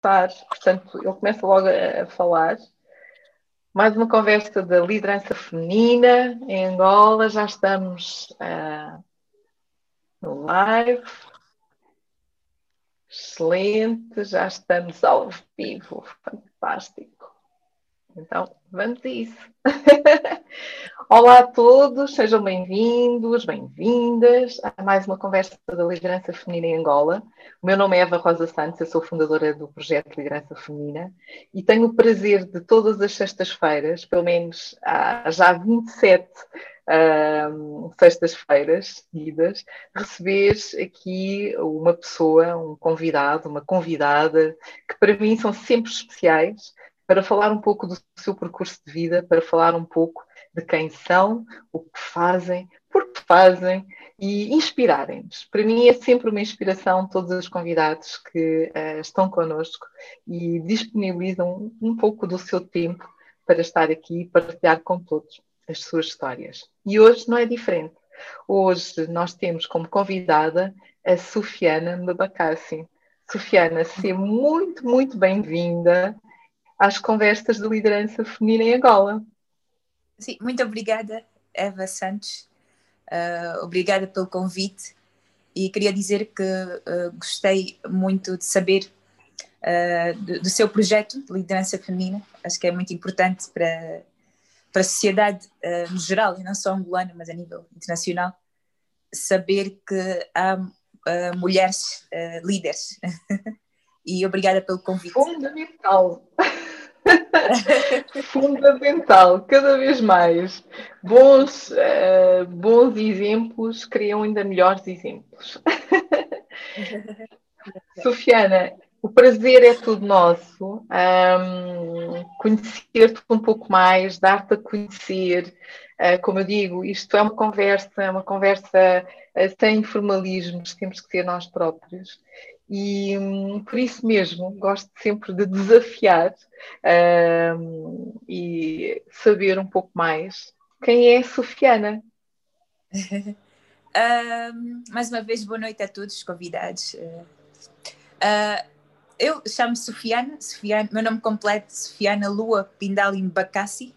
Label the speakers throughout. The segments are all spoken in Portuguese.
Speaker 1: portanto, ele começa logo a, a falar. Mais uma conversa da liderança feminina em Angola, já estamos uh, no live. Excelente, já estamos ao vivo, fantástico. Então, vamos a isso. Olá a todos, sejam bem-vindos, bem-vindas a mais uma conversa da Liderança Feminina em Angola. O meu nome é Eva Rosa Santos, eu sou fundadora do projeto Liderança Feminina e tenho o prazer de todas as sextas-feiras, pelo menos há já 27 um, sextas-feiras seguidas, receber aqui uma pessoa, um convidado, uma convidada, que para mim são sempre especiais, para falar um pouco do seu percurso de vida, para falar um pouco de quem são, o que fazem, por que fazem e inspirarem-nos. Para mim é sempre uma inspiração todos os convidados que uh, estão connosco e disponibilizam um pouco do seu tempo para estar aqui e partilhar com todos as suas histórias. E hoje não é diferente. Hoje nós temos como convidada a Sofiana Mabacassi. Sofiana, seja muito, muito bem-vinda às conversas de liderança feminina em Angola.
Speaker 2: Sim, muito obrigada, Eva Santos. Uh, obrigada pelo convite e queria dizer que uh, gostei muito de saber uh, do, do, seu projeto de liderança feminina. Acho que é muito importante para, para a sociedade no geral, e não só angolana, mas a nível internacional, saber que há mulheres líderes. e obrigada pelo convite.
Speaker 1: Fundamental. Fundamental, cada vez mais. Bons, uh, bons exemplos criam ainda melhores exemplos. Sofiana, o prazer é todo nosso. Um, Conhecer-te um pouco mais, dar-te a conhecer. Uh, como eu digo, isto é uma conversa, é uma conversa uh, sem formalismos, temos que ser nós próprios. E hum, por isso mesmo gosto sempre de desafiar hum, e saber um pouco mais quem é Sofiana.
Speaker 2: um, mais uma vez, boa noite a todos os convidados. Uh, eu chamo-me Sofiana, Sofiana, meu nome completo é Sofiana Lua Pindalim Bacassi.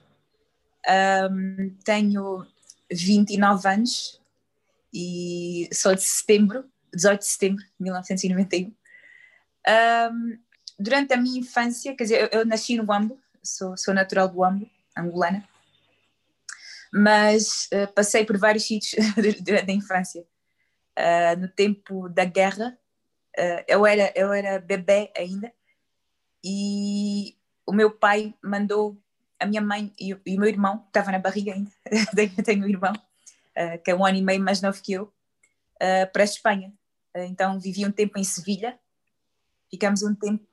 Speaker 2: Um, tenho 29 anos e sou de setembro 18 de setembro de 1991. Um, durante a minha infância, quer dizer, eu, eu nasci no Ambo, sou, sou natural do Ambo, angolana, mas uh, passei por vários sítios durante a infância. Uh, no tempo da guerra, uh, eu, era, eu era bebê ainda, e o meu pai mandou a minha mãe e, e o meu irmão, que estava na barriga ainda, tenho, tenho um irmão, que é um ano e meio mais novo que eu, para a Espanha. Eh, então vivi um tempo em Sevilha, ficamos um tempo.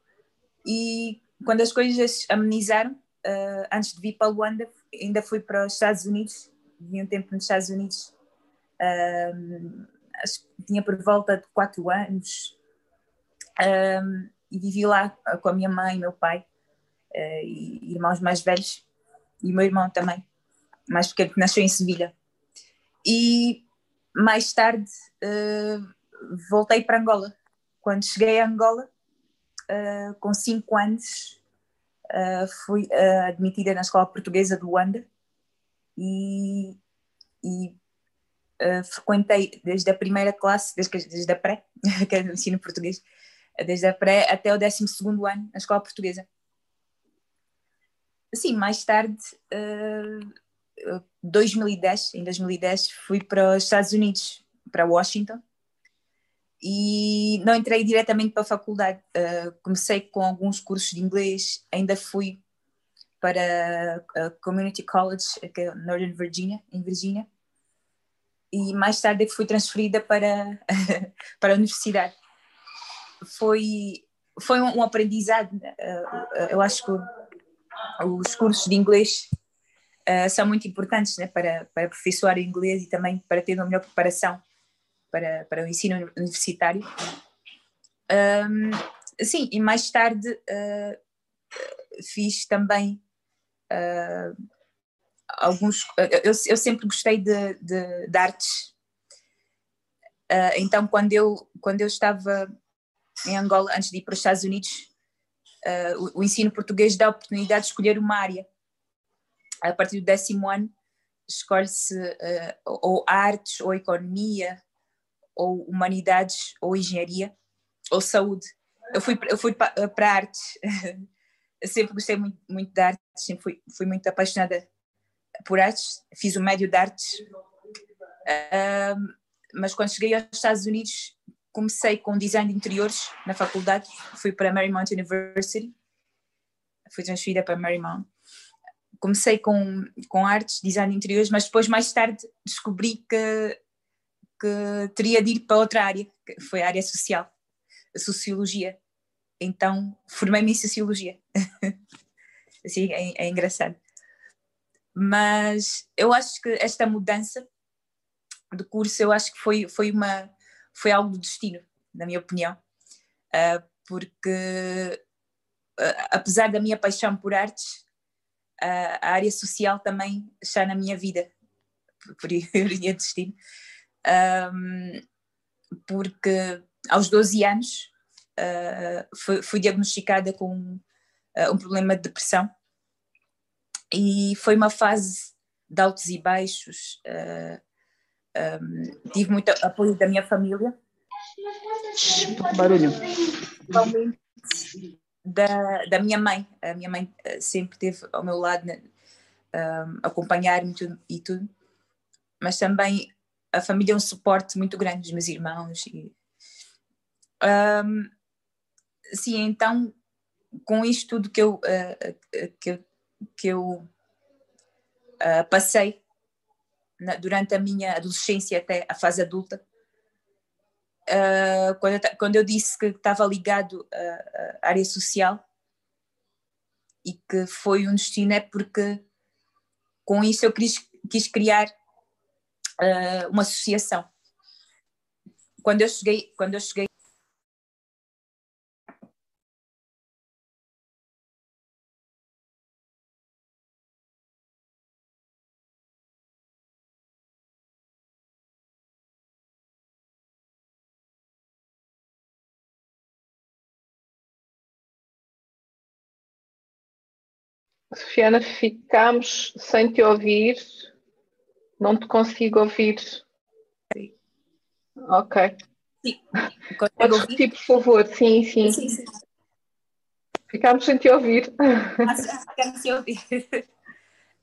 Speaker 2: E quando as coisas amenizaram, uh, antes de vir para Luanda, ainda fui para os Estados Unidos, vivi um tempo nos Estados Unidos, uh, tinha por volta de quatro anos. Uh, e vivi lá com a minha mãe meu pai e irmãos mais velhos. E meu irmão também, mais pequeno que nasceu em Sevilha. E mais tarde voltei para Angola. Quando cheguei a Angola, uh, com 5 anos, uh, fui uh, admitida na Escola Portuguesa do Luanda e, e frequentei desde a primeira classe, desde, desde a pré, que é o ensino português, desde a pré até o 12 ano na Escola Portuguesa. Sim, mais tarde, uh, 2010, em 2010, fui para os Estados Unidos, para Washington, e não entrei diretamente para a faculdade. Uh, comecei com alguns cursos de inglês, ainda fui para a Community College, que é Northern Virginia, em Virgínia, e mais tarde fui transferida para, para a universidade. Foi, foi um, um aprendizado, uh, eu acho que os cursos de inglês uh, são muito importantes né, para, para aperfeiçoar o inglês e também para ter uma melhor preparação para, para o ensino universitário. Um, sim, e mais tarde uh, fiz também uh, alguns. Eu, eu, sempre gostei de, de, de artes. Uh, então, quando eu, quando eu estava em Angola, antes de ir para os Estados Unidos, uh, o, ensino português dá a oportunidade de escolher uma área. A partir do décimo ano, escolhe-se ou artes, ou economia, ou humanidades, ou engenharia, ou saúde. Eu fui, eu fui para artes. eu sempre gostei muito, muito de artes, sempre fui, fui muito apaixonada por artes. Fiz o médio de artes. Mas quando cheguei aos Estados Unidos, comecei com design de interiores na faculdade, fui para Marymount University, fui transferida para Marymount. Comecei com, com artes, design de interiores, mas depois, mais tarde, descobri que, que teria de ir para outra área, que foi a área social, a sociologia. Então, formei-me em sociologia. assim, é, é engraçado. Mas eu acho que esta mudança de curso, eu acho que foi, foi uma foi algo do destino, na minha opinião, uh, porque uh, apesar da minha paixão por artes, uh, a área social também está na minha vida, por ironia de destino, um, porque aos 12 anos fui, fui, diagnosticada com um problema de depressão e foi uma fase de altos e baixos, uh, um, tive muito apoio da minha família.
Speaker 1: Barulho.
Speaker 2: Da, da minha mãe. A minha mãe sempre esteve ao meu lado, um, acompanhar-me e tudo. Mas também a família é um suporte muito grande, os meus irmãos. E, um, sim, então, com isto tudo que eu, uh, que eu, que eu uh, passei, na, durante a minha adolescência até a fase adulta, uh, quando, eu, quando eu disse que estava ligado à, área social e que foi um destino, é porque com isso eu quis, quis criar uh, uma associação. Quando eu cheguei, quando eu cheguei
Speaker 1: Sofiana, ficamos sem te ouvir. Não te consigo ouvir.
Speaker 2: Sim.
Speaker 1: Ok.
Speaker 2: Sim.
Speaker 1: Podes repetir, por favor? Sim, sim.
Speaker 2: Sim, sim.
Speaker 1: Ficámos sem te ouvir.
Speaker 2: Ah, ficámos sem ouvir.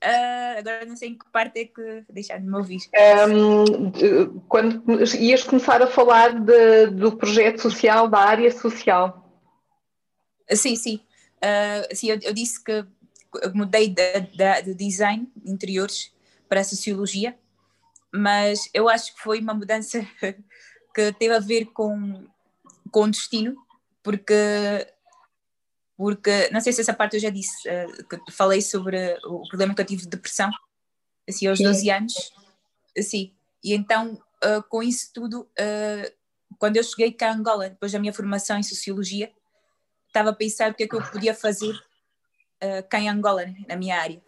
Speaker 2: Uh, agora não sei em que parte é que deixar de me ouvir.
Speaker 1: Um, quando ias começar a falar de, do projeto social, da área social.
Speaker 2: Sim, sim. Uh, sim eu, eu, disse que mudei de, de, de design de interiores para a sociologia, mas eu acho que foi uma mudança que teve a ver com, com o destino, porque, porque não sei se essa parte eu já disse, uh, que falei sobre o problema que eu tive de depressão, assim, aos Sim. 12 anos, assim, e então uh, com isso tudo, uh, quando eu cheguei cá a Angola, depois da minha formação em sociologia, estava a pensar o que é que eu podia fazer cá em Angola, na minha área.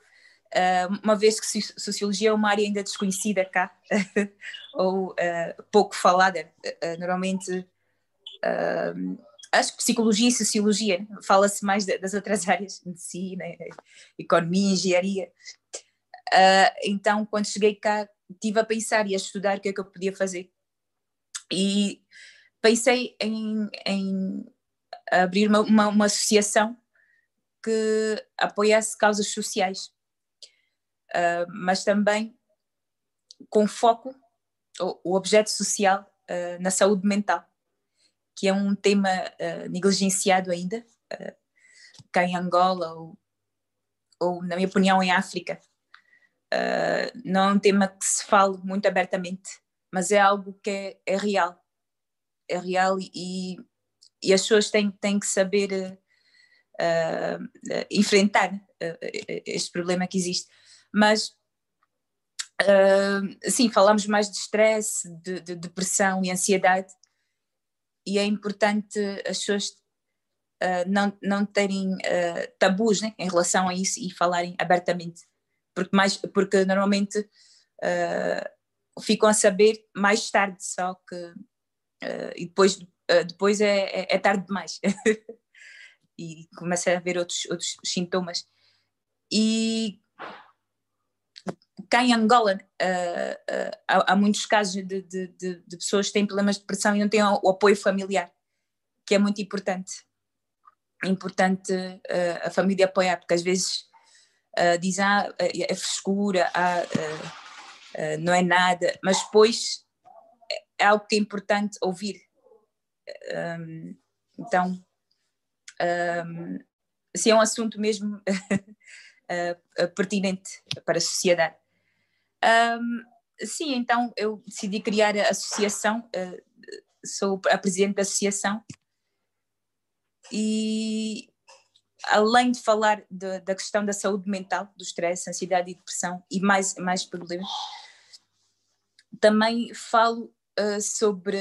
Speaker 2: Uh, uma vez que sociologia é uma área ainda desconhecida cá, ou uh, pouco falada, uh, normalmente acho que psicologia e sociologia, fala-se mais das outras áreas, medicina, economia, engenharia. então, quando cheguei cá, estive a pensar e a estudar o que é que eu podia fazer. E pensei em, em abrir uma, uma, uma associação que apoiasse causas sociais, uh, mas também com foco, o, o objeto social, uh, na saúde mental, que é um tema uh, negligenciado ainda, cá em Angola ou, ou, na minha opinião, em África. não é um tema que se fala muito abertamente, mas é algo que é, é real. É real e, e as pessoas têm, têm que saber uh, enfrentar uh, este problema que existe. Mas, uh, sim, falamos mais de stress, de, de, depressão e ansiedade, e é importante as pessoas não, não terem tabus né, em relação a isso e falarem abertamente, porque, mais, porque normalmente ficam a saber mais tarde só que e depois, depois é, é, é tarde demais. e começa a haver outros, outros sintomas. E cá em Angola uh, uh, há, há, muitos casos de, de, de, pessoas que têm problemas de depressão e não têm o, o apoio familiar, que é muito importante. É importante uh, a família apoiar, porque às vezes dizem ah, é frescura, ah, não é nada, mas depois é algo que é importante ouvir. Um, então, um, assim, é um assunto mesmo pertinente para a sociedade. Um, sim, então eu decidi criar a associação, uh, sou a presidente da associação. E além de falar de, da questão da saúde mental, do stress, ansiedade e depressão e mais, mais problemas, também falo uh, sobre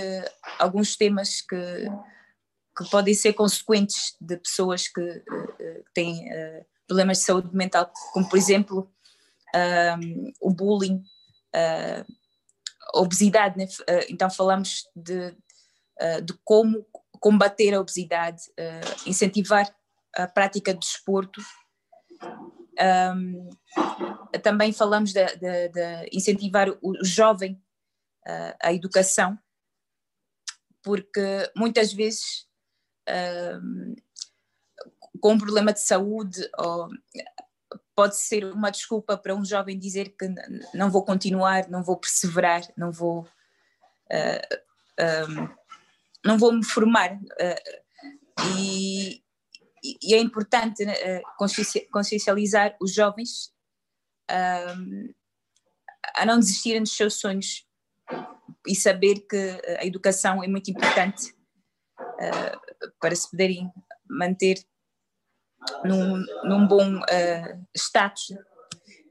Speaker 2: alguns temas que, que podem ser consequentes de pessoas que uh, têm problemas de saúde mental, como por exemplo um, o bullying, uh, a obesidade. Né? Uh, então, falamos de, uh, de como combater a obesidade, incentivar a prática de desporto. Um, também falamos de, de, de, incentivar o jovem à educação, porque muitas vezes com um problema de saúde ou pode ser uma desculpa para um jovem dizer que não vou continuar, não vou perseverar, não vou uh, um, não vou me formar uh, e, e, é importante uh, consciencializar os jovens a não desistirem dos seus sonhos e saber que a educação é muito importante para se poderem manter num, num bom uh, status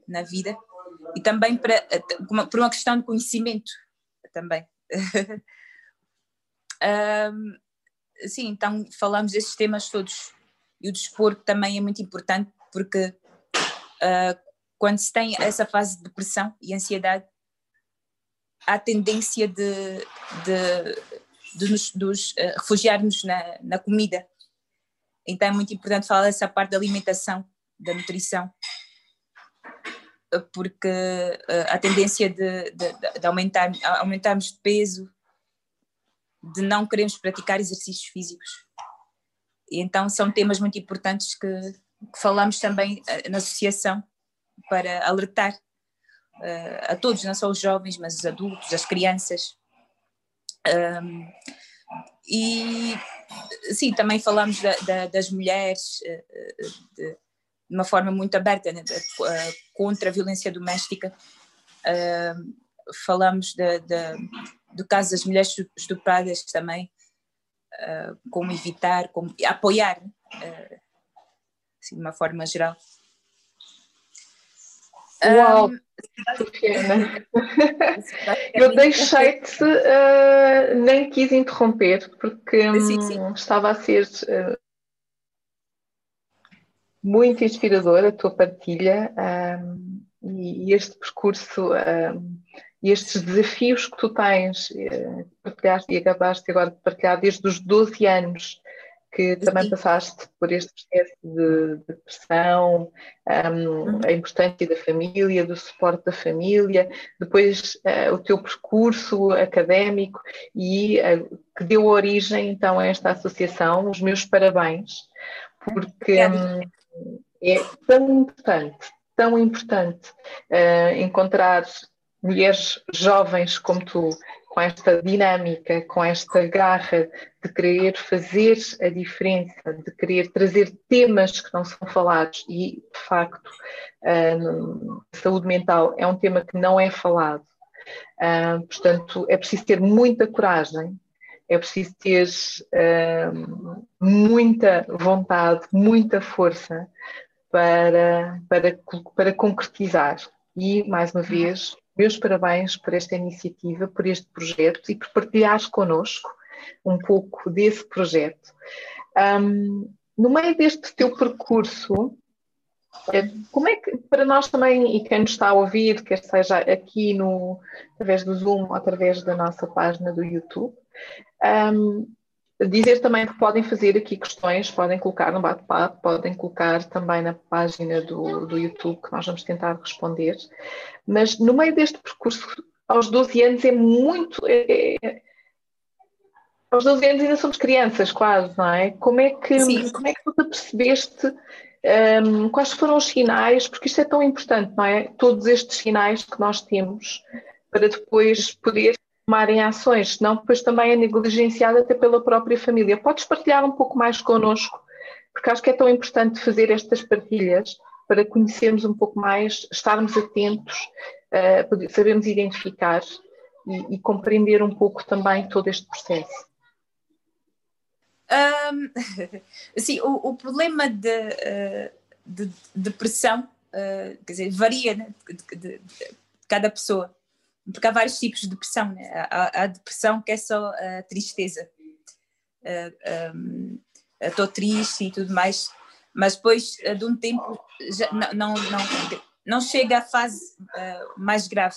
Speaker 2: na vida. E também para, uh, por uma questão de conhecimento também. um, sim, então falamos desses temas todos. E o desporto também é muito importante porque uh, quando se tem essa fase de depressão e ansiedade há tendência de, de, de nos, nos uh, refugiarmos na, na comida então é muito importante falar dessa parte da alimentação, da nutrição, porque uh, a tendência de, de, de aumentar, aumentarmos de peso, de não queremos praticar exercícios físicos. E então são temas muito importantes que, que falamos também uh, na associação para alertar uh, a todos, não só os jovens, mas os adultos, as crianças. Um, e sim, também falamos da, da, das mulheres eh, eh, de, de, uma forma muito aberta né, eh, contra a violência doméstica. falamos de, do caso das mulheres estupradas também, como evitar, como apoiar, assim, de uma forma geral.
Speaker 1: Uau! Um, pequena. Eu deixei-te, uh, nem quis interromper, porque um, sim, sim. estava a ser uh, muito inspiradora a tua partilha um, e este percurso um, e estes desafios que tu tens, uh, partilhaste e acabaste agora de partilhar desde os 12 anos que também passaste por este processo de depressão, um, uhum. a importância da família, do suporte da família, depois uh, o teu percurso académico e uh, que deu origem então a esta associação. Os meus parabéns, porque um, é tão importante, tão importante uh, encontrar mulheres jovens como tu, com esta dinâmica, com esta garra de querer fazer a diferença, de querer trazer temas que não são falados e, de facto, a saúde mental é um tema que não é falado. Uh, portanto, é preciso ter muita coragem, é preciso ter uh, muita vontade, muita força para, para, para concretizar. E, mais uma vez, meus parabéns por esta iniciativa, por este projeto e por partilhares connosco um pouco desse projeto. Um, no meio deste teu percurso, eh, como é que, para nós também, e quem nos está a ouvir, quer seja aqui no, através do Zoom ou através da nossa página do YouTube, um, Dizer também que podem fazer aqui questões, podem colocar no bate-papo, podem colocar também na página do, do YouTube, que nós vamos tentar responder. Mas no meio deste percurso, aos 12 anos, é muito. É, é, aos 12 anos ainda somos crianças, quase, não é? Como é que, como é que tu te percebeste? Um, quais foram os sinais? Porque isto é tão importante, não é? Todos estes sinais que nós temos para depois poder tomarem ações, senão depois também é negligenciada até pela própria família. Podes partilhar um pouco mais connosco, porque acho que é tão importante fazer estas partilhas para conhecermos um pouco mais, estarmos atentos, uh, sabermos identificar e, e, compreender um pouco também todo este processo.
Speaker 2: Um, sim, o, o, problema de, uh, de, depressão, uh, quer dizer, varia né, de, de, de, cada pessoa porque há vários tipos de depressão. Né? Há, há depressão que é só a tristeza. Estou triste e tudo mais, mas depois de um tempo já não, não, não, não chega à fase uh, mais grave.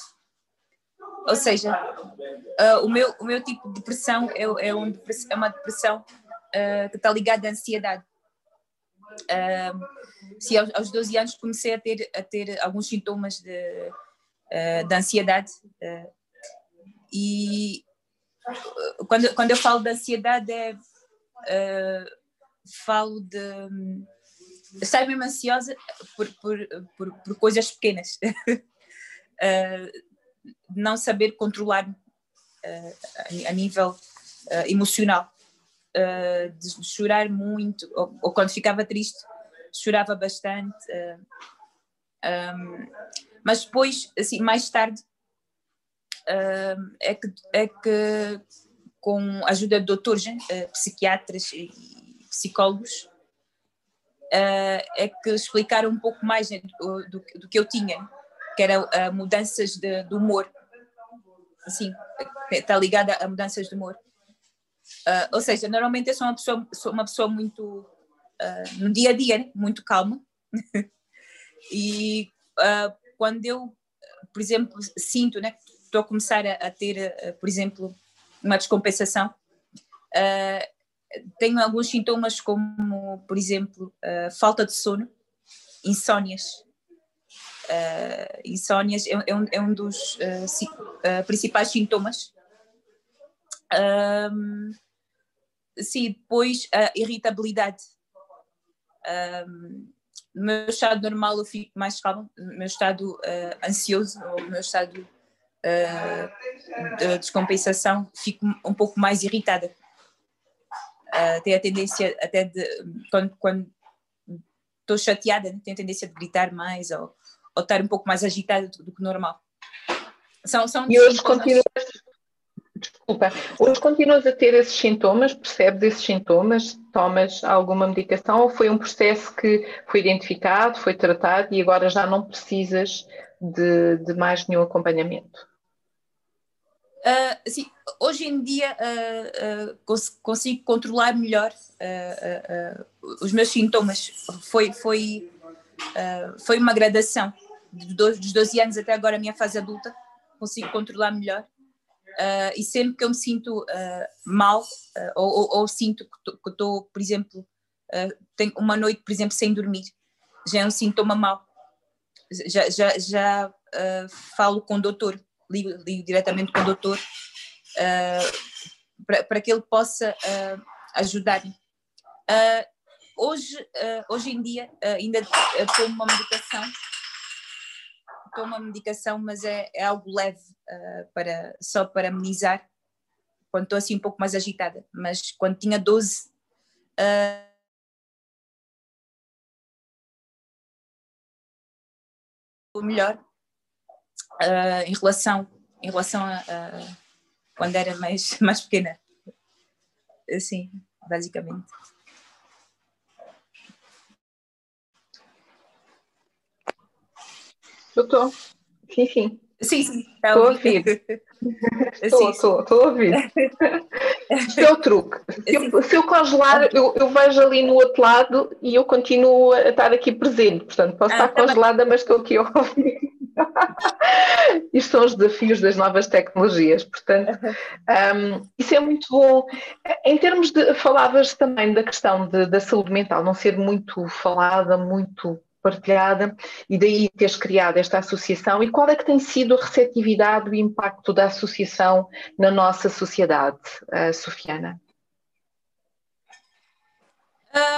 Speaker 2: Ou seja, uh, o, meu, o meu tipo de depressão é, é, um, é uma depressão uh, que está ligada à ansiedade. Uh, se aos, aos 12 anos comecei a ter, a ter alguns sintomas de uh, da ansiedade. Uh, e quando, quando eu falo de ansiedade, é, uh, falo de. Um, saio mesmo ansiosa por, por, por, por coisas pequenas. não saber controlar a, a, nível emocional. de chorar muito, ou, ou, quando ficava triste, chorava bastante. Um, mas depois, assim, mais tarde, uh, é, que, é que com a ajuda de doutores, uh, psiquiatras e psicólogos, uh, é que explicaram um pouco mais né, do, do, do, que eu tinha, que era uh, mudanças de, de, humor. Assim, está ligada a mudanças de humor. Ou seja, normalmente eu sou uma pessoa, sou uma pessoa muito, no dia a dia, né, muito calma. e quando eu, por exemplo, sinto né, que estou a começar a, a ter, uh, por exemplo, uma descompensação, uh, tenho alguns sintomas como, por exemplo, uh, falta de sono, insónias. insónias é, é, um, é um dos si, principais sintomas. Um, sim, depois a irritabilidade. Um, no meu estado normal eu fico mais calma, no meu estado uh, ansioso ou no meu estado uh, de descompensação fico um pouco mais irritada. Uh, tenho a tendência até de, quando, quando estou chateada, tenho a tendência de gritar mais ou, ou estar um pouco mais agitada do, do que normal.
Speaker 1: São, são e hoje continuas, Desculpa, hoje continuas a ter esses sintomas, percebes esses sintomas, tomas alguma medicação ou foi um processo que foi identificado, foi tratado e agora já não precisas de, de mais nenhum acompanhamento?
Speaker 2: Uh, sim, hoje em dia uh, uh, cons consigo controlar melhor os meus sintomas. Foi, foi, foi uma gradação. Dos 12 anos até agora, a minha fase adulta, consigo controlar melhor. Uh, e sempre que eu me sinto uh, mal uh, ou, ou, ou, sinto que estou, por exemplo, tenho uma noite, por exemplo, sem dormir, já é um sintoma mau. Já, já, já falo com o doutor, ligo, ligo diretamente com o doutor para que ele possa ajudar-me. hoje, hoje em dia ainda tomo uma medicação tomo uma medicação, mas é, é algo leve, uh, para, só para amenizar, quando estou assim um pouco mais agitada. Mas quando tinha 12. Uh, melhor uh, em relação em relação a, a, quando era mais mais pequena assim basicamente
Speaker 1: Eu estou. Sim, sim.
Speaker 2: Sim, sim.
Speaker 1: Tá ouvir. Estou, estou, estou a ouvir. Este é o truque. Se eu, se eu congelar, eu, eu, vejo ali no outro lado e eu continuo a estar aqui presente. Portanto, posso ah, estar tá congelada, bem. mas estou aqui a ouvir. Isto são os desafios das novas tecnologias, portanto, um, isso é muito bom. Em termos de, falavas também da questão de, da saúde mental não ser muito falada, muito partilhada, e daí teres criado esta associação. E qual é que tem sido a receptividade o impacto da associação na nossa sociedade, uh, Sofiana?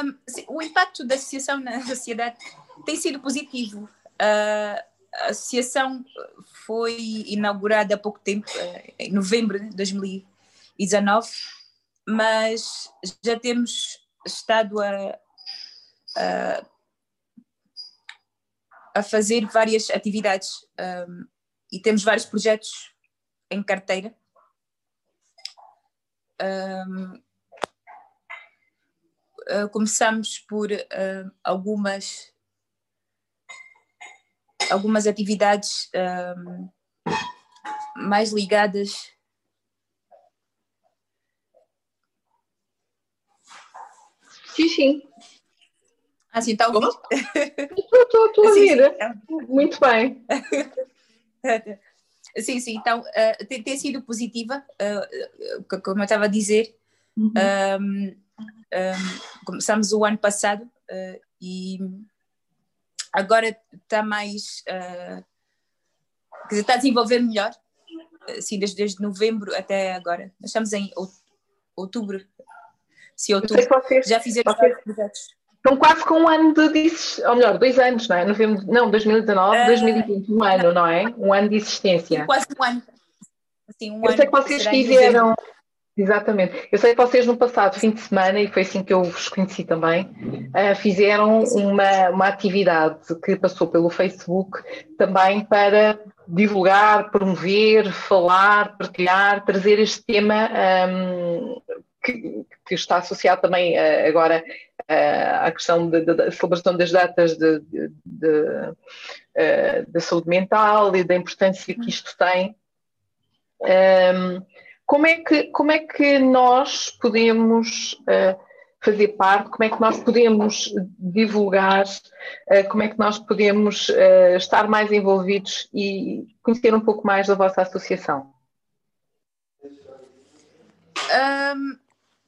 Speaker 2: Um, o impacto da associação na sociedade tem sido positivo. Uh, a associação foi inaugurada há pouco tempo, uh, em novembro de 2019, mas já temos estado a, a, a fazer várias atividades um, e temos vários projetos em carteira. Um, uh, começamos por uh, algumas algumas atividades um, mais ligadas
Speaker 1: Sim, sim.
Speaker 2: Ah, sim, está a ouvir?
Speaker 1: Estou a ouvir. Muito bem.
Speaker 2: Sim, sim. Então, uh, tem, tem, sido positiva, uh, como eu estava a dizer. Uhum. Um, um, começamos o ano passado uh, e agora está mais. Uh, quer dizer, está a desenvolver melhor, assim, desde, desde novembro até agora. Nós estamos em outubro. Se outubro. Vocês, já fizemos vários projetos.
Speaker 1: Estão quase com um ano de, ou melhor, dois anos, não é? Novembro, não, 2019, uh, 2020, um ano, não é? Um ano de existência.
Speaker 2: Quase um ano. Assim, um
Speaker 1: Eu sei que vocês fizeram, Exatamente. Eu sei que vocês no passado fim de semana, e foi assim que eu vos conheci também, uh, fizeram uma, uma atividade que passou pelo Facebook também para divulgar, promover, falar, partilhar, trazer este tema um, que, que, está associado também uh, agora uh, à questão da celebração das datas de, de, de, da saúde mental e da importância que isto tem. Um, como é que, como é que nós podemos uh, fazer parte, como é que nós podemos divulgar, como é que nós podemos estar mais envolvidos e conhecer um pouco mais da vossa associação?
Speaker 2: Um,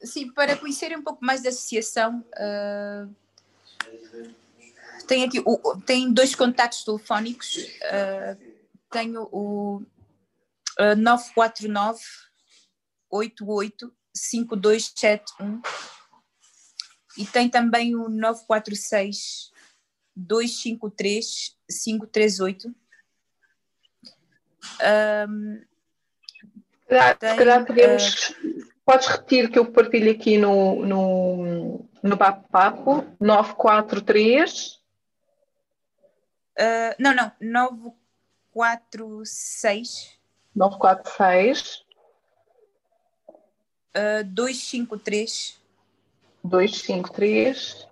Speaker 2: sim, para conhecer um pouco mais da associação, tem aqui o, tem dois contactos telefónicos. tenho o 949 885271 e tem também o 946 253 538. Um,
Speaker 1: se calhar podemos. Uh, podes repetir que eu partilho aqui no, no, no Papo 943.
Speaker 2: Uh, não, não, 946.
Speaker 1: 946
Speaker 2: Uh, 253.
Speaker 1: 253.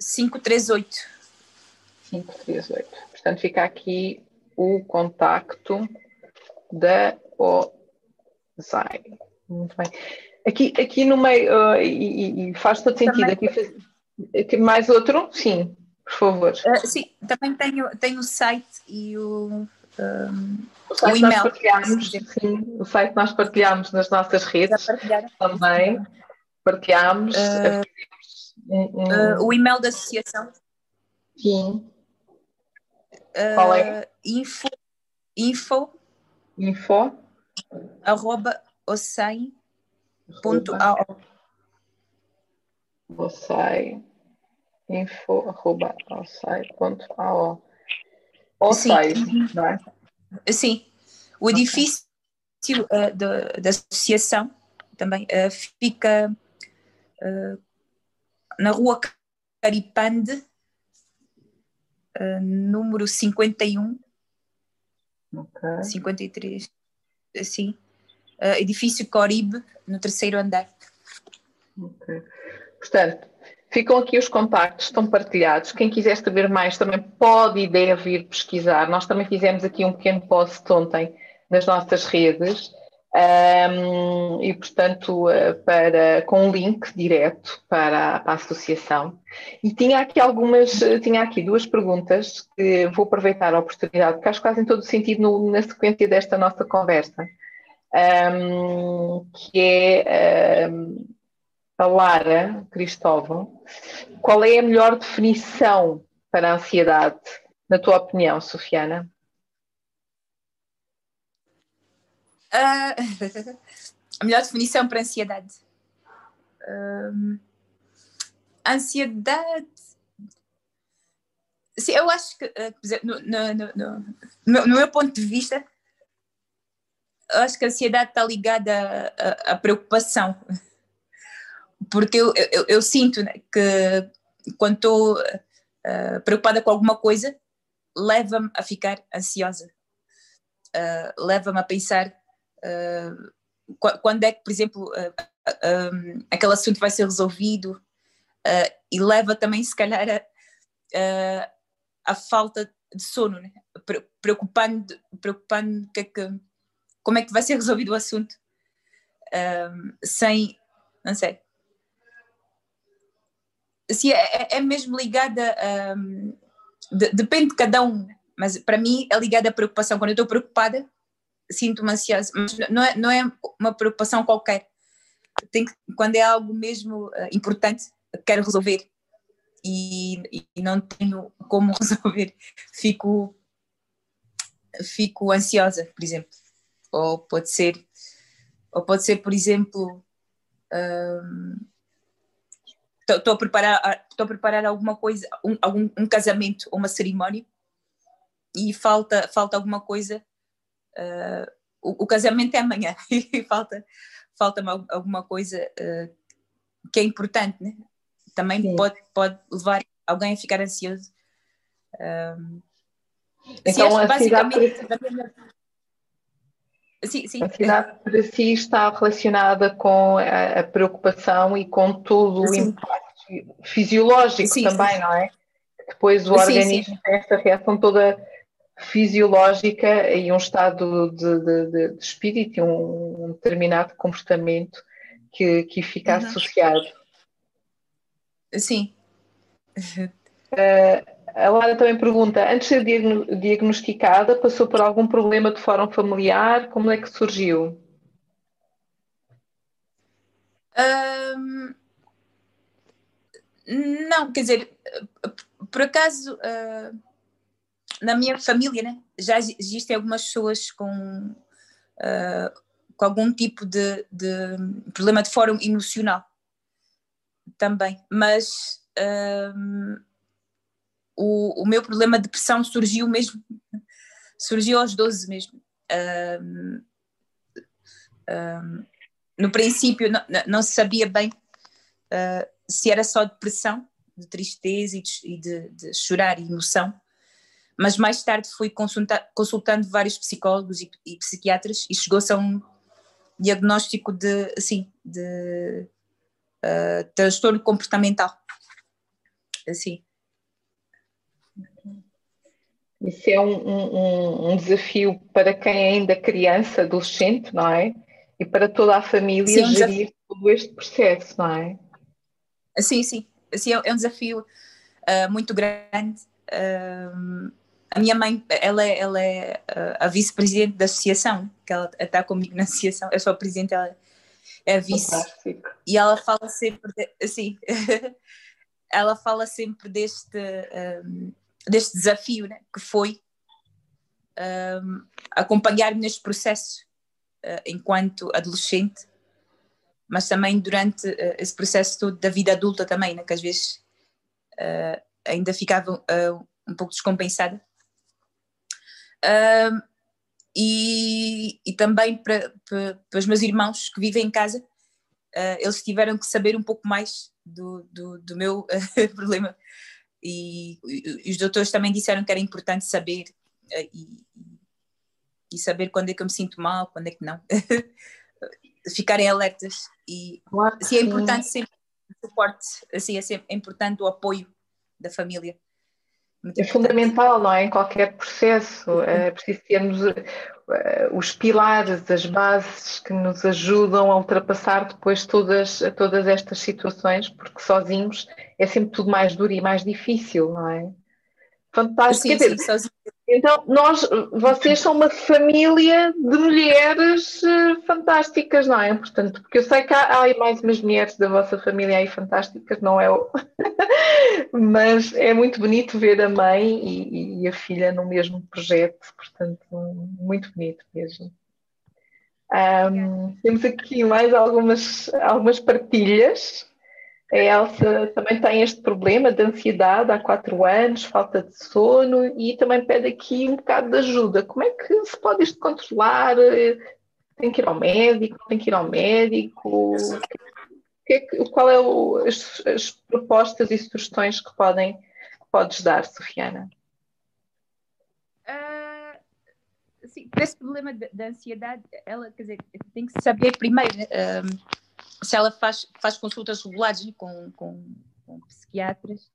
Speaker 2: 538.
Speaker 1: 538. Portanto, fica aqui o contacto da OSAI. Muito bem. Aqui, aqui no meio, uh, e, e, faz todo sentido. Aqui, aqui, mais outro? Sim, por favor.
Speaker 2: Uh, sim, também tenho, tenho o site e o
Speaker 1: um, o, site o e-mail. Nós partilhamos, sim, o site nós partilhamos nas nossas redes também. Partilhamos. Uh,
Speaker 2: o e-mail da associação.
Speaker 1: Sim.
Speaker 2: Qual é? Info. Info.
Speaker 1: Info.
Speaker 2: Arroba osai.ao.
Speaker 1: Osai. Info. Arroba osai.ao. Ou Sim. sai, não é?
Speaker 2: Sim. O edifício uh, da, da associação também uh, fica uh, na rua Caripande, número 51.
Speaker 1: Okay.
Speaker 2: 53. Sim. edifício Coribe, no terceiro andar.
Speaker 1: Ok. Portanto, Ficam aqui os contactos, estão partilhados. Quem quiser saber mais também pode e deve ir pesquisar. Nós também fizemos aqui um pequeno post ontem nas nossas redes. Um, e, portanto, eh, para, com um link direto para, para, a associação. E tinha aqui algumas, tinha aqui duas perguntas que vou aproveitar a oportunidade, porque acho que fazem todo sentido no, na sequência desta nossa conversa, um, que é um, a Lara Cristóvão. Qual é a melhor definição para a ansiedade, na tua opinião, Sofiana?
Speaker 2: Uh, a melhor definição para ansiedade. Uh, ansiedade. Sim, eu acho que, uh, no, no, no, no, meu ponto de vista, eu acho que a ansiedade está ligada à, à preocupação. Porque eu, eu, eu sinto né, que quando estou uh, preocupada com alguma coisa, leva-me a ficar ansiosa. Uh, leva-me a pensar quando é que, por exemplo, uh, uh, aquele assunto vai ser resolvido e leva também, se calhar, a, a falta de sono, né? preocupando, preocupando que é que, como é que vai ser resolvido o assunto, sem, não sei. Se é, é, é mesmo ligada, um, de, depende de cada um, mas para mim é ligada à preocupação. Quando eu estou preocupada, sinto-me ansiosa, mas não é, não é uma preocupação qualquer. Tem que, quando é algo mesmo uh, importante, quero resolver e, e, não tenho como resolver, fico, fico ansiosa, por exemplo. Ou pode ser, ou pode ser, por exemplo, estou um, a preparar estou a preparar alguma coisa um, algum um casamento ou uma cerimónia e falta falta alguma coisa uh, o, o, casamento é amanhã e falta, falta alguma coisa uh, que é importante, né? também pode, pode levar alguém a ficar ansioso. Um,
Speaker 1: então, sim, a cidade sim, sim. A cidade para si está relacionada com a, a preocupação e com todo o impacto fisiológico sim, também, não é? Depois o organismo tem esta reação toda fisiológica e um estado de, de, de espírito e um, determinado comportamento que, que fica uhum. associado.
Speaker 2: Sim.
Speaker 1: Uh, a Lara também pergunta: antes de ser diagnosticada, passou por algum problema de fórum familiar? Como é que surgiu?
Speaker 2: Um, não, quer dizer, por acaso. Uh, na minha família, né, já existem algumas pessoas com, uh, com algum tipo de, de, problema de fórum emocional também, mas uh, o, o meu problema de depressão surgiu mesmo, surgiu aos 12 mesmo. Uh, no princípio não, não, se sabia bem se era só depressão, de tristeza e de, de, de chorar e emoção, mas mais tarde fui consulta, consultando vários psicólogos e, e psiquiatras e chegou-se a um diagnóstico de, assim, de uh, transtorno comportamental. Assim.
Speaker 1: Isso é um, um, um, desafio para quem é ainda criança, adolescente, não é? E para toda a família sim, um gerir todo este processo, não é?
Speaker 2: Sim, sim. Assim, é um desafio uh, muito grande. Uh, a minha mãe, ela, é, ela é a vice-presidente da associação, que ela está comigo na associação, eu sou a presidente, ela é a vice. Fantástico. E ela fala sempre, de, assim, ela fala sempre deste, um, deste desafio né, que foi um, acompanhar-me neste processo uh, enquanto adolescente, mas também durante uh, esse processo todo da vida adulta também, né, que às vezes uh, ainda ficava um pouco descompensada Uh, e, e, também para, para, para, os meus irmãos que vivem em casa, uh, eles tiveram que saber um pouco mais do, do, do meu uh, problema. E, e, os doutores também disseram que era importante saber uh, e, e, saber quando é que eu me sinto mal, quando é que não. Ficarem alertas. E claro assim, é importante sempre o suporte, assim, é, sempre, é importante o apoio da família
Speaker 1: é fundamental, não é? Em qualquer processo. É preciso termos os pilares, as bases que nos ajudam a ultrapassar depois todas, todas estas situações, porque sozinhos é sempre tudo mais duro e mais difícil, não é? Fantástico. Sim, sim, sozinho então, nós, vocês são uma família de mulheres eh, fantásticas, não é? Portanto, porque eu sei que há, há mais umas mulheres da vossa família aí fantásticas, não é? Mas é muito bonito ver a mãe e, e, a filha no mesmo projeto, portanto, muito bonito mesmo. Um, temos aqui mais algumas, algumas partilhas. A Elsa também tem este problema de ansiedade há quatro anos, falta de sono e também pede aqui um bocado de ajuda. Como é que se pode isto controlar? Tem que ir ao médico? Tem que ir ao médico? Que, qual é o, as, as, propostas e sugestões que podem que podes dar, Sofiana?
Speaker 2: Uh, sim, para esse problema da ansiedade, ela quer dizer, tem que saber primeiro. Uh, se ela faz, faz consultas regulares com, com, com psiquiatras,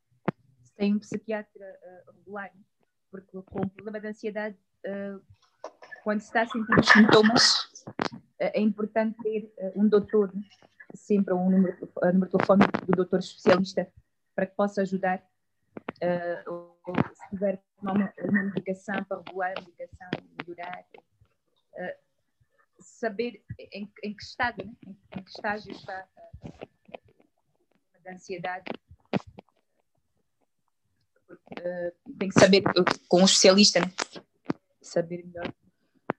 Speaker 2: se tem um psiquiatra uh, regular, porque com o problema de ansiedade, uh, quando se está a sentir os sintomas, uh, é importante ter um doutor, sempre um número, um número de telefone do doutor especialista, para que possa ajudar. ou, ou se tiver uma, uma medicação para regular a medicação, melhorar saber em, em que estado, né? em, em, que estágio está a, a ansiedade. Uh, tem que saber com um especialista, né? saber melhor.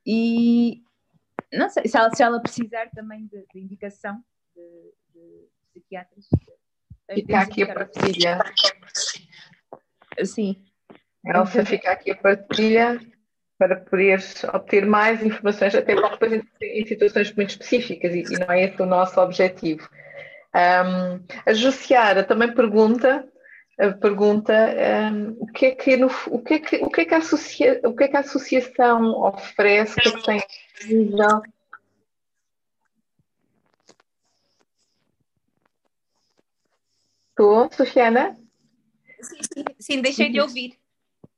Speaker 2: E não sei se ela, se ela precisar também de, de indicação de, de psiquiatras.
Speaker 1: Fica aqui a partilha.
Speaker 2: Sim.
Speaker 1: Elsa, fica aqui a partilha para poder obter mais informações, até porque em situações muito específicas, e, e, não é esse o nosso objetivo. Um, a Jussiara também pergunta, pergunta um, o, que é que no, o, que é que, o, que é que a associa, o que é que a associação oferece, o que é que tem disponível Estou, Sofiana?
Speaker 2: Sim, sim, sim, deixei de ouvir.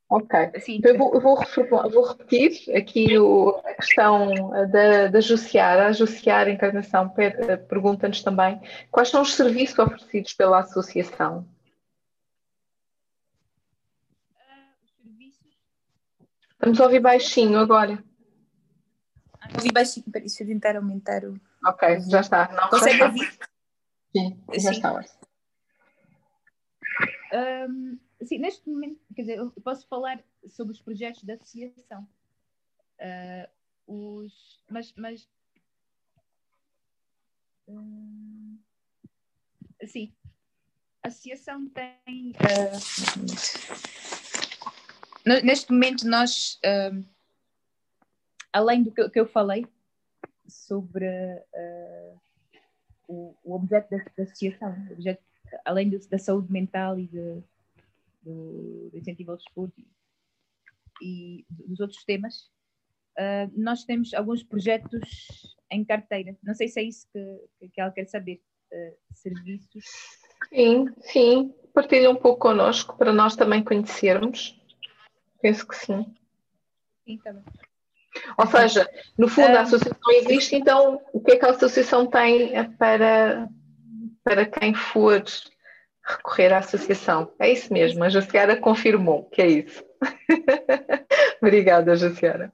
Speaker 1: Ok. Assim, então eu vou, eu vou, vou repetir aqui o, a questão da, da Jussiara. A Jussiara Encarnação pergunta-nos também quais são os serviços oferecidos pela associação. Estamos a ouvir baixinho agora.
Speaker 2: Ah, ouvi baixinho, para isso tentar aumentar o.
Speaker 1: Ok, já está. Não,
Speaker 2: Consegue ouvir?
Speaker 1: Sim, já Sim. está.
Speaker 2: Um, Sim, neste momento, quer dizer, eu posso falar sobre os projetos da associação. Uh, os, mas, mas uh, sim, a associação tem uh, neste momento nós além do que, que, eu falei sobre o, o, objeto da, da associação, objeto, além do, da saúde mental e de do, do incentivo ao desporto e, dos outros temas, uh, nós temos alguns projetos em carteira. Não sei se é isso que, que ela quer saber. Uh, serviços.
Speaker 1: Sim, sim. Partilha um pouco connosco para nós também conhecermos. Penso que sim.
Speaker 2: Sim, também.
Speaker 1: Ou seja, no fundo a ah, associação existe, então o que é que a associação tem para, para quem for recorrer à associação. É isso mesmo, a Jaciara confirmou que é isso. Obrigada, Jaciara.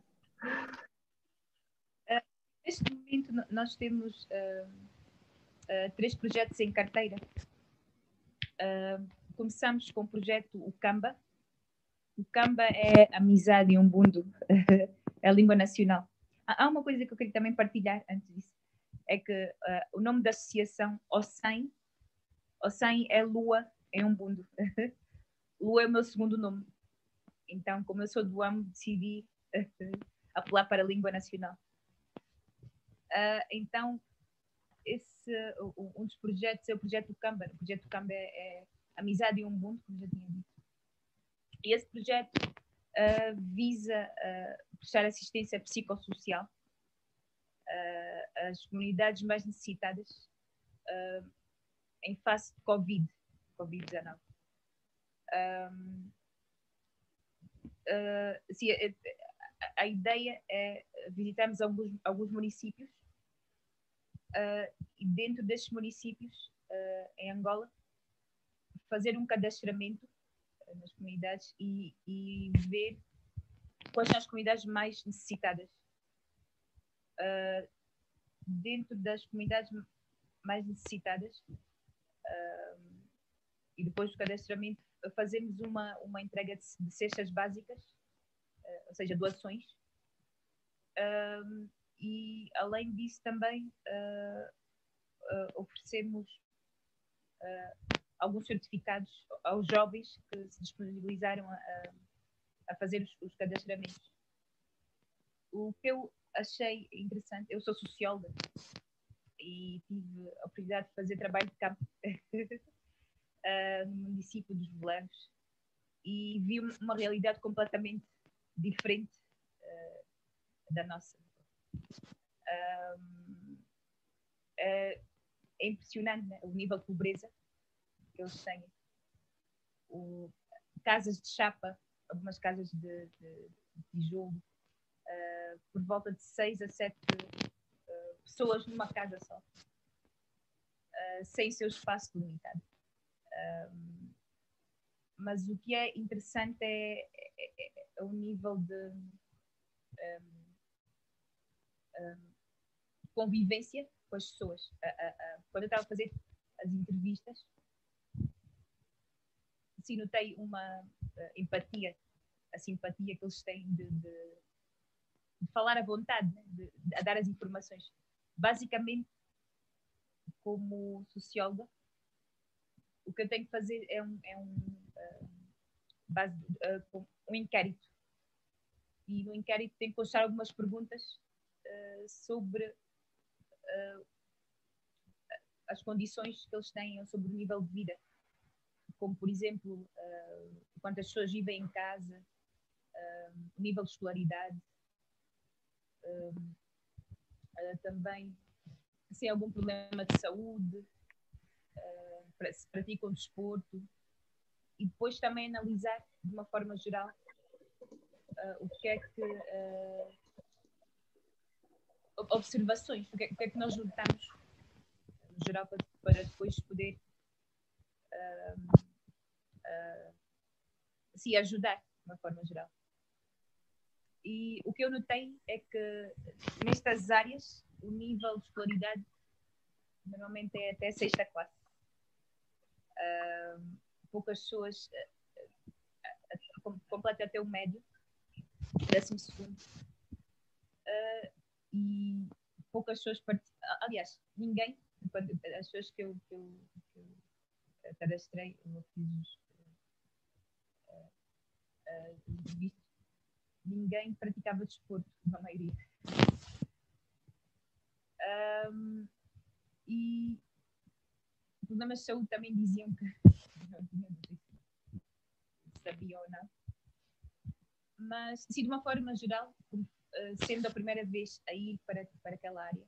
Speaker 2: Uh, neste momento, nós temos uh, uh, três projetos em carteira. começamos com o projeto O Camba. O Camba é amizade e um bundo, é a língua nacional. Há uma coisa que eu queria também partilhar antes disso, é que o nome da associação, OSAM, Ossém é lua em um bundo. lua é o meu segundo nome. Então, como eu sou do AMO, decidi apelar para a língua nacional. Uh, então, esse, um dos projetos é o projeto Camba. O projeto Camba é, é Amizade em um Mundo, como já tinha dito. E esse projeto uh, visa uh, prestar assistência psicossocial às comunidades mais necessitadas em face de Covid, Covid-19. Um, uh, sim, a, a ideia é visitarmos alguns, alguns municípios uh, e dentro desses municípios uh, em Angola fazer um cadastramento nas comunidades e, e, ver quais são as comunidades mais necessitadas. Uh, dentro das comunidades mais necessitadas uh, e depois do cadastramento fazemos uma, uma entrega de, de cestas básicas, uh, ou seja, doações. e além disso também oferecemos alguns certificados aos jovens que se disponibilizaram a, a fazer os, os cadastramentos. O que eu achei interessante, eu sou socióloga e tive a oportunidade de fazer trabalho de campo uh, no município dos Volanos e vi uma realidade completamente diferente uh, da nossa. Um, é, é impressionante né? o nível de pobreza que eles têm. O, casas de chapa, algumas casas de, de, de tijolo, uh, por volta de seis a sete uh, pessoas numa casa só, uh, sem seu espaço limitado. mas o que é interessante é, é, é, é o nível de um, um, convivência com as pessoas. quando eu estava a fazer as entrevistas, sim notei uma uh, empatia, a simpatia que eles têm de, de, de falar à vontade, né? de, de, dar as informações. Basicamente, como socióloga, o que eu tenho que fazer é um, é um, uh, base, uh, um inquérito. E no inquérito tenho que postar algumas perguntas sobre as condições que eles têm, sobre o nível de vida como por exemplo uh, quantas pessoas vivem em casa, uh, o nível de escolaridade, uh, também se tem algum problema de saúde, se praticam desporto, e depois também analisar de uma forma geral o que é que observações, o que, é, o que, é, que nós notamos no geral para, para depois poder uh, se ajudar, de uma forma geral. E o que eu notei é que nestas áreas o nível de escolaridade normalmente é até sexta classe. Uh, poucas pessoas uh, uh, completam até o médio, décimo segundo. Uh, e poucas pessoas participam. Aliás, ninguém, as pessoas que eu, que eu, que eu cadastrei, eu fiz uh, ninguém praticava desporto, na maioria. Um, e problemas de saúde também diziam que não tinha sabia ou não. Mas, sim, de uma forma geral, sendo a primeira vez a ir para, para aquela área,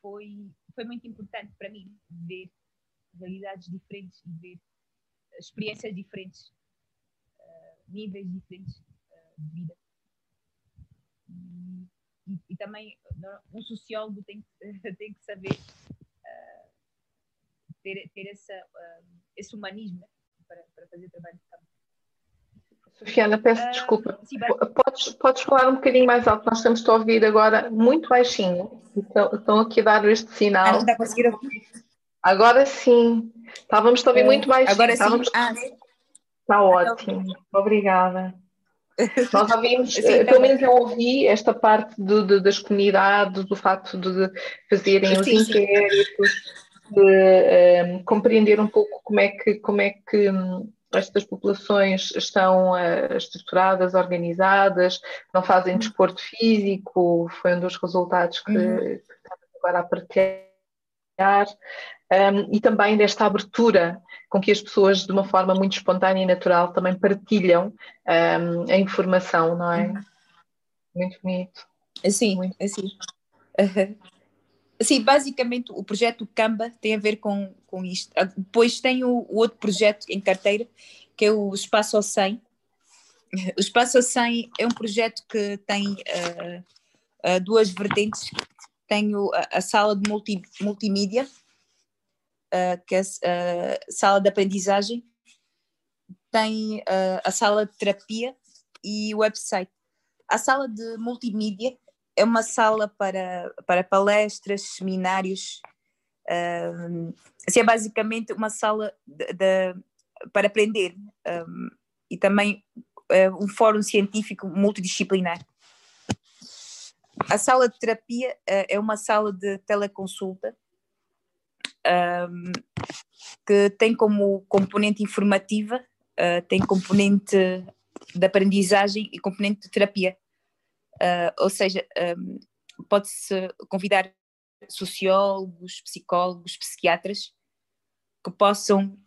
Speaker 2: foi, foi muito importante para mim ver realidades diferentes e ver experiências diferentes níveis diferentes de vida. E, e, e, também um sociólogo tem, tem que saber uh, ter, ter essa, uh, esse humanismo né, para, para fazer trabalho de campo.
Speaker 1: Sofiana, peço uh, desculpa. Sim, podes, podes falar um bocadinho mais alto? Nós estamos a ouvir agora muito baixinho. Então, estão aqui a dar este sinal. Ah,
Speaker 2: está a conseguir ouvir?
Speaker 1: Agora sim. Estávamos a ouvir muito baixinho.
Speaker 2: Agora
Speaker 1: sim. Estávamos...
Speaker 2: Ah,
Speaker 1: Está ótimo, obrigada. Nós ouvimos, Sim, eh, pelo menos eu ouvi esta parte do, do, das comunidades, do facto de fazerem os inquéritos, de um, eh, compreender um pouco como é que, como é que hum, estas populações estão uh, estruturadas, organizadas, não fazem uhum. desporto físico, foi um dos resultados que, uhum. que estamos agora a partilhar um, e também desta abertura com que as pessoas, de uma forma muito espontânea e natural, também partilham um, a informação, não é? Uhum. Muito bonito.
Speaker 2: Sim, muito. sim. Uhum. Sim, basicamente o projeto Camba tem a ver com, com isto. Ah, depois tem o, o outro projeto em carteira, que é o Espaço ao 100, o Espaço 100 é um projeto que tem uh, uh, duas vertentes. Tenho a, a sala de multi, multimídia, uh, que é a sala de aprendizagem, tem a sala de terapia e o website. A sala de multimídia é uma sala para, para palestras, seminários, assim, é basicamente uma sala de, de, para aprender um, e também uh, um fórum científico multidisciplinar. A sala de terapia uh, é uma sala de teleconsulta um, que tem como componente informativa, uh, tem componente de aprendizagem e componente de terapia. Uh, ou seja, um, pode-se convidar sociólogos, psicólogos, psiquiatras que possam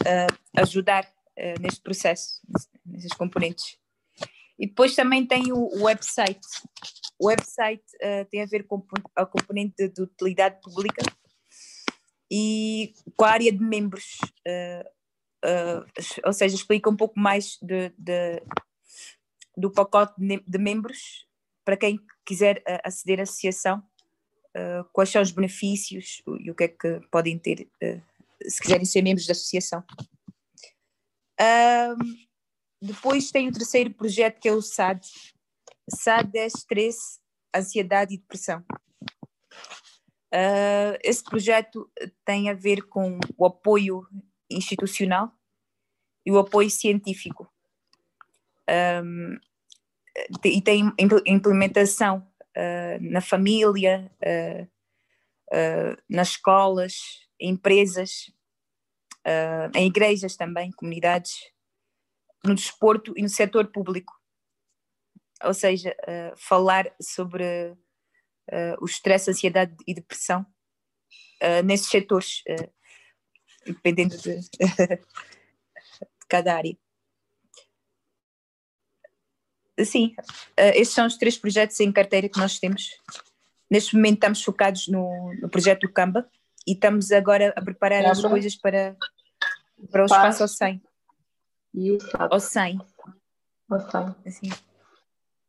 Speaker 2: uh, ajudar uh, neste processo, nesses componentes. E depois também tem o, website. O website tem a ver com a componente de, utilidade pública e com a área de membros. ou seja, explica um pouco mais de, de do pacote de membros para quem quiser uh, aceder à associação, uh, quais são os benefícios e o que é que podem ter uh, se quiserem ser membros da associação. depois tem o terceiro projeto que é o SAD. SAD é estresse, ansiedade e depressão. Esse projeto tem a ver com o apoio institucional e o apoio científico. Um, e tem implementação uh, na família, uh, uh, nas escolas, empresas, em igrejas também, comunidades, no desporto e no setor público. Ou seja, falar sobre o estresse, ansiedade e depressão nesses setores, dependendo de, de cada área. Sim, uh, estes são os três projetos em carteira que nós temos. Neste momento estamos focados no, no projeto do Camba e estamos agora a preparar as coisas para, para o espaço ao 100.
Speaker 1: E o
Speaker 2: Ao 100.
Speaker 1: Ao 100. Assim.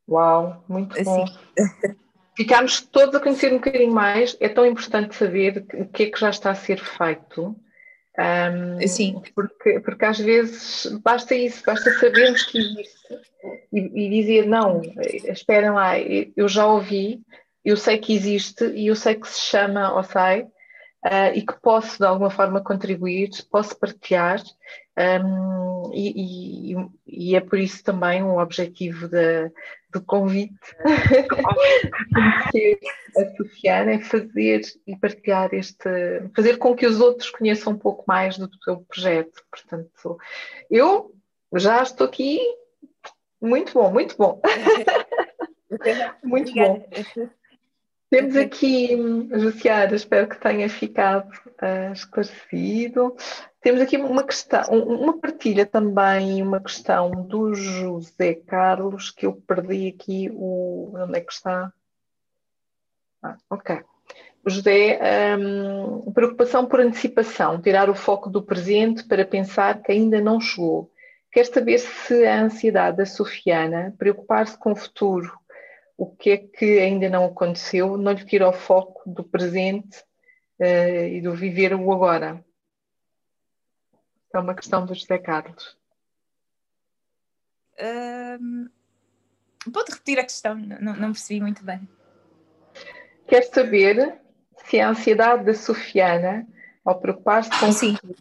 Speaker 1: Uau, muito assim. bom. Ficámos todos a conhecer um bocadinho mais. É tão importante saber o que é que já está a ser feito. Um,
Speaker 2: Sim.
Speaker 1: Porque, porque às vezes basta isso, basta sabermos que existe e, e dizer: não, esperem lá, eu já ouvi, eu sei que existe e eu sei que se chama OSAI uh, e que posso de alguma forma contribuir, posso partilhar. Um, e, e, e, é por isso também o objetivo da, do convite conhecer a Sofiana é fazer e partilhar este, fazer com que os outros conheçam um pouco mais do seu projeto. Portanto, eu já estou aqui muito bom, muito bom. muito bom. Temos aqui, Jussiara, espero que tenha ficado uh, esclarecido. Temos aqui uma questão, uma partilha também, uma questão do José Carlos, que eu perdi aqui o. Onde é que está? Ah, ok. José, um, preocupação por antecipação, tirar o foco do presente para pensar que ainda não chegou. Quer saber se a ansiedade da Sofiana, preocupar-se com o futuro, o que é que ainda não aconteceu, não lhe tira o foco do presente uh, e do viver o agora. É uma questão do José Carlos.
Speaker 2: Um, pode repetir a questão, não, não percebi muito bem.
Speaker 1: Quer saber se a ansiedade da Sofiana, ao preocupar-se com o futuro,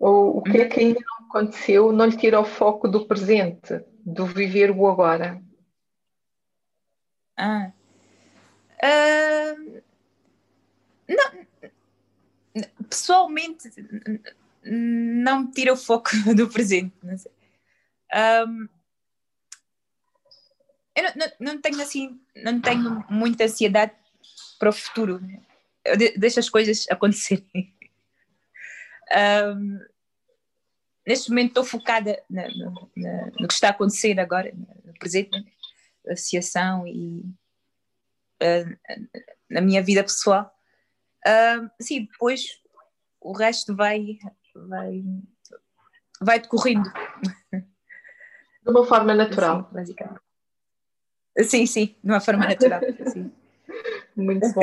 Speaker 1: ou o que é que ainda não aconteceu não lhe tira o foco do presente, do viver o agora.
Speaker 2: Ah. Uh, não, pessoalmente, não me tira o foco do presente. Não sei. Um, eu não, não, não, tenho assim, não tenho muita ansiedade para o futuro. Eu deixo as coisas acontecerem. Um, neste momento estou focada no que está a acontecer agora, no presente, da associação e uh, na minha vida pessoal. Uh, sim, depois o resto vai, vai, vai decorrendo.
Speaker 1: De uma forma natural.
Speaker 2: Sim, basicamente. Sim, sim, de uma forma natural. sim.
Speaker 1: Muito bom.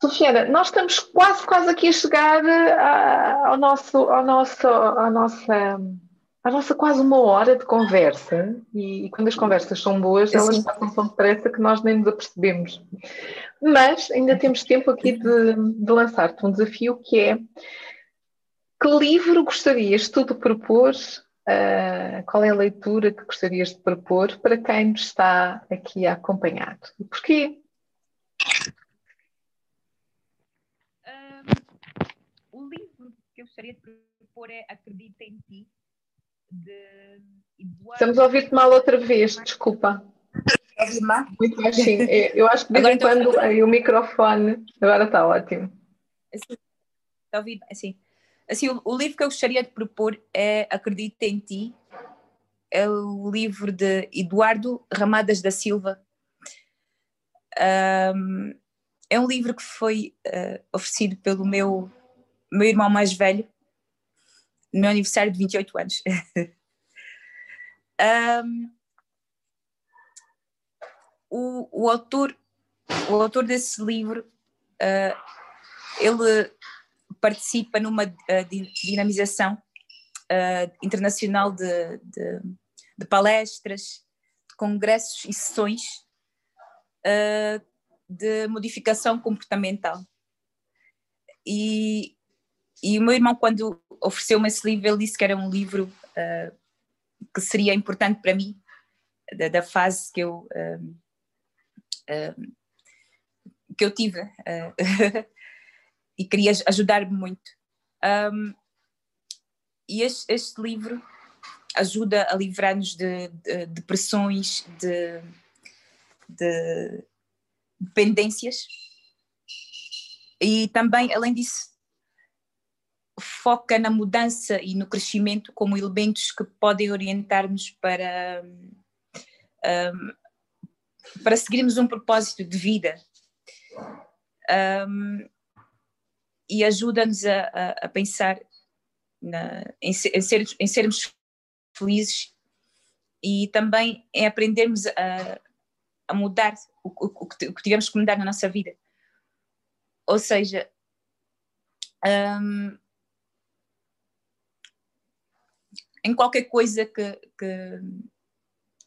Speaker 1: Sofiana, nós estamos quase, quase aqui a chegar a, ao nosso, ao nosso, à nossa, à nossa quase uma hora de conversa e, e quando as conversas são boas, elas Sim. passam tão depressa que nós nem nos apercebemos. Mas ainda temos tempo aqui de, de lançar-te um desafio que é que livro gostarias tu de propor? Uh, qual é a leitura que gostarias de propor para quem nos está aqui a acompanhar? E porquê?
Speaker 2: o livro que eu gostaria de propor é Acredita em Ti, de.
Speaker 1: Estamos a ouvir-te mal outra vez, desculpa. Muito baixinho. É, eu acho que de vez em quando aí, o microfone agora está ótimo.
Speaker 2: Assim, está ouvir? Assim, assim o, o, livro que eu gostaria de propor é Acredita em Ti. É o livro de Eduardo Ramadas da Silva. Um, é um livro que foi uh, oferecido pelo meu, meu irmão mais velho no meu aniversário de 28 anos. um, o, o, autor, o autor desse livro, uh, ele participa numa uh, dinamização uh, internacional de, de, de, palestras, de congressos e sessões de modificação comportamental. E, e o meu irmão, quando ofereceu-me esse livro, ele disse que era um livro uh, que seria importante para mim, da, da fase que eu, uh, uh, que eu tive, e queria ajudar-me muito. Um, e este, este, livro ajuda a livrar-nos de, de, depressões, de, de dependências, e também, além disso, foca na mudança e no crescimento como elementos que podem orientar-nos para, um, para seguirmos um propósito de vida. Um, e ajuda-nos a, a, a, pensar na, em, em, ser, em, sermos felizes e também em aprendermos a, a mudar o, o, o, que, tivemos que mudar na nossa vida. Ou seja, um, em qualquer coisa que, que,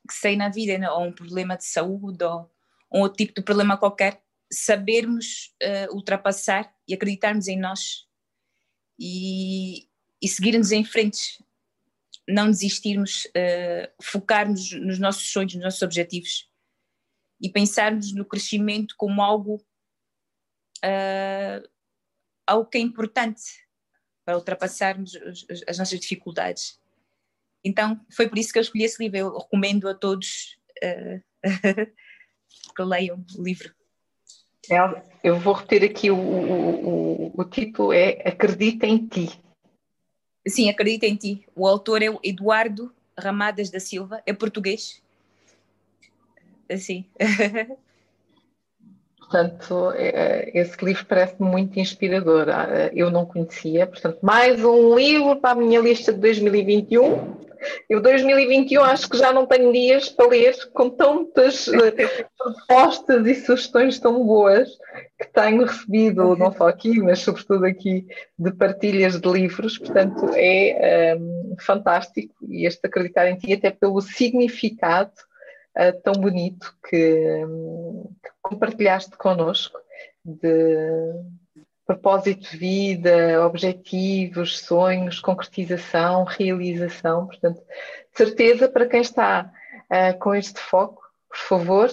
Speaker 2: que sei na vida, né? ou um problema de saúde, ou, um outro tipo de problema qualquer, sabermos uh, ultrapassar e acreditarmos em nós e, e seguirmos em frente, não desistirmos, uh, focarmos nos nossos sonhos, nos nossos objetivos e pensarmos no crescimento como algo, uh, algo que é importante para ultrapassarmos as nossas dificuldades. Então foi por isso que eu escolhi esse livro. Eu recomendo a todos uh, que leiam o livro.
Speaker 1: Eu vou repetir aqui o, o, o, o título é Acredita em Ti.
Speaker 2: Sim, Acredita em Ti. O autor é o Eduardo Ramadas da Silva, é português. Assim.
Speaker 1: Portanto, é, é, esse livro parece muito inspirador. Ah, eu não conhecia, portanto, mais um livro para a minha lista de 2021. Eu 2021 acho que já não tenho dias para ler com tantas eh, propostas e sugestões tão boas que tenho recebido, não só aqui, mas sobretudo aqui de partilhas de livros. Portanto, é um, fantástico e este acreditar em ti até pelo significado uh, tão bonito que, um, que compartilhaste connosco de propósito de vida, objetivos, sonhos, concretização, realização. Portanto, certeza para quem está uh, com este foco, por favor,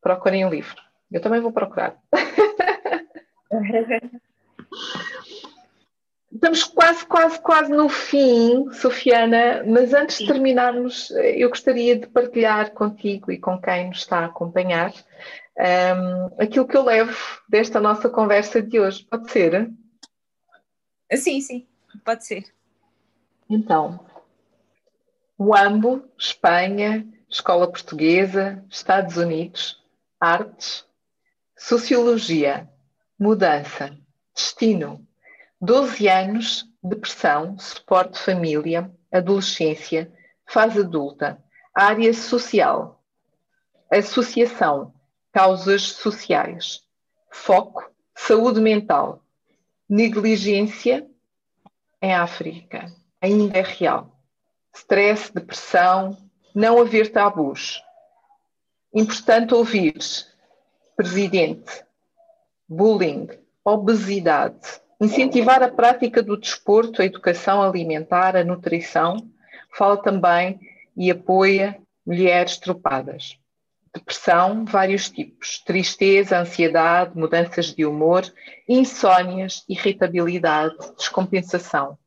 Speaker 1: procurem o um livro. Eu também vou procurar. Estamos quase, quase, quase no fim, Sofiana, mas antes de terminarmos, eu gostaria de partilhar contigo e com quem nos está a acompanhar um, aquilo que eu levo desta nossa conversa de hoje. Pode ser?
Speaker 2: Sim, sim, pode ser.
Speaker 1: Então, UAMBO, Espanha, Escola Portuguesa, Estados Unidos, Artes, Sociologia, Mudança, Destino, 12 anos, Depressão, Suporte Família, Adolescência, fase adulta, área social, associação, causas sociais, foco, saúde mental, negligência em África, ainda é real, stress, depressão, não haver tabus. Importante ouvir, presidente, bullying, obesidade, incentivar a prática do desporto, a educação alimentar, a nutrição, fala também e apoia mulheres tropadas. Depressão, vários tipos: tristeza, ansiedade, mudanças de humor, insónias, irritabilidade, descompensação.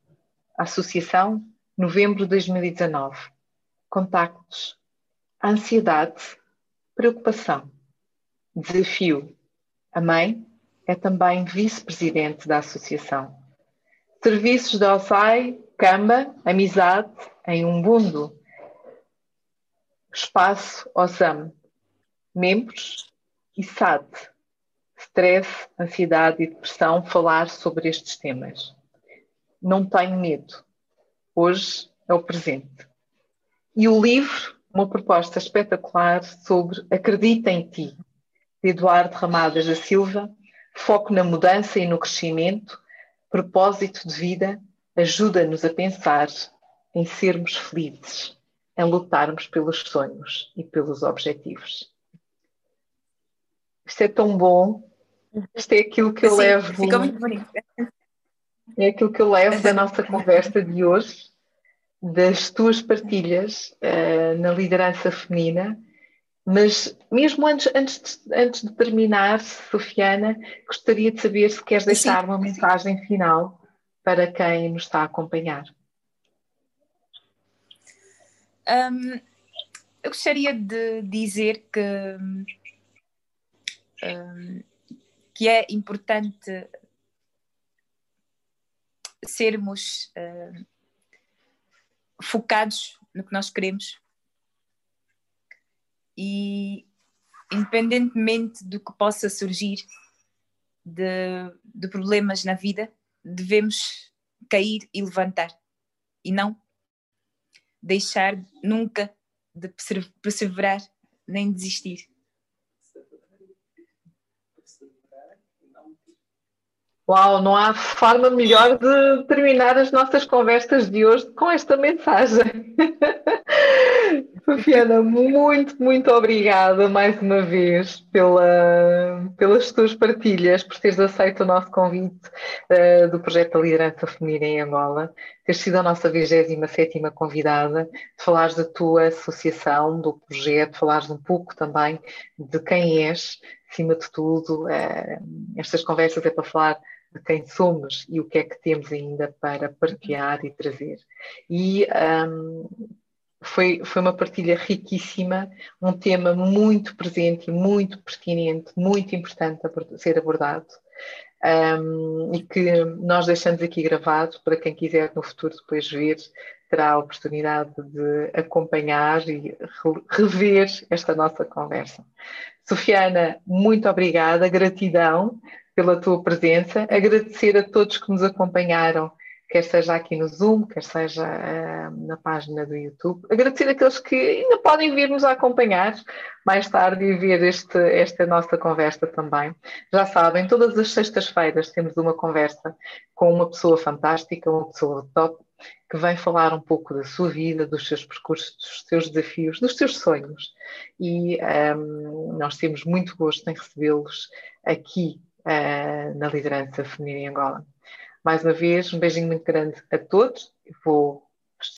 Speaker 1: Associação, novembro de 2019. Contactos: ansiedade, preocupação, desafio. A mãe é também vice-presidente da associação. Serviços da OSAI, Camba, Amizade, em Umbundo. Espaço OSAM. Membros e SAD. Stress, ansiedade e depressão, falar sobre estes temas. Não tenho medo. Hoje é o presente. E o livro, uma proposta espetacular sobre Acredita em Ti, de Eduardo Ramadas da Silva, foco na mudança e no crescimento, propósito de vida, ajuda-nos a pensar em sermos felizes, em lutarmos pelos sonhos e pelos objetivos. Isto é tão bom. Isto é aquilo que eu Sim, levo.
Speaker 2: Ficou muito bonito.
Speaker 1: É aquilo que eu levo da nossa conversa de hoje, das tuas partilhas uh, na liderança feminina. Mas mesmo antes, antes, de, antes de terminar, Sofiana, gostaria de saber se queres deixar Sim. uma mensagem final para quem nos está a acompanhar.
Speaker 2: Um, eu gostaria de dizer que, um, que é importante sermos focados no que nós queremos. E independentemente do que possa surgir de, de problemas na vida, devemos cair e levantar. E não deixar nunca de perseverar nem desistir.
Speaker 1: Uau, não há forma melhor de terminar as nossas conversas de hoje com esta mensagem. Sofiana, muito, muito obrigada mais uma vez pela, pelas tuas partilhas, por teres aceito o nosso convite uh, do projeto da Liderança Feminina em Angola, teres sido a nossa 27 convidada, de falares da tua associação, do projeto, falares um pouco também de quem és, acima de tudo, uh, estas conversas é para falar de quem somos e o que é que temos ainda para partilhar e trazer. E um, foi, foi uma partilha riquíssima, um tema muito presente e muito pertinente, muito importante a ser abordado. Um, e que nós deixamos aqui gravado para quem quiser no futuro depois ver, terá a oportunidade de acompanhar e rever esta nossa conversa. Sofiana, muito obrigada, gratidão pela tua presença, agradecer a todos que nos acompanharam, quer seja aqui no Zoom, quer seja uh, na página do YouTube. Agradecer aqueles que ainda podem vir nos acompanhar mais tarde e ver este, esta nossa conversa também. Já sabem, todas as sextas-feiras temos uma conversa com uma pessoa fantástica, uma pessoa top, que vem falar um pouco da sua vida, dos seus percursos, dos seus desafios, dos seus sonhos. E um, ehm, nós temos muito gosto em recebê-los aqui uh, na liderança feminina em Angola. Mais uma vez, um beijinho muito grande a todos. Vou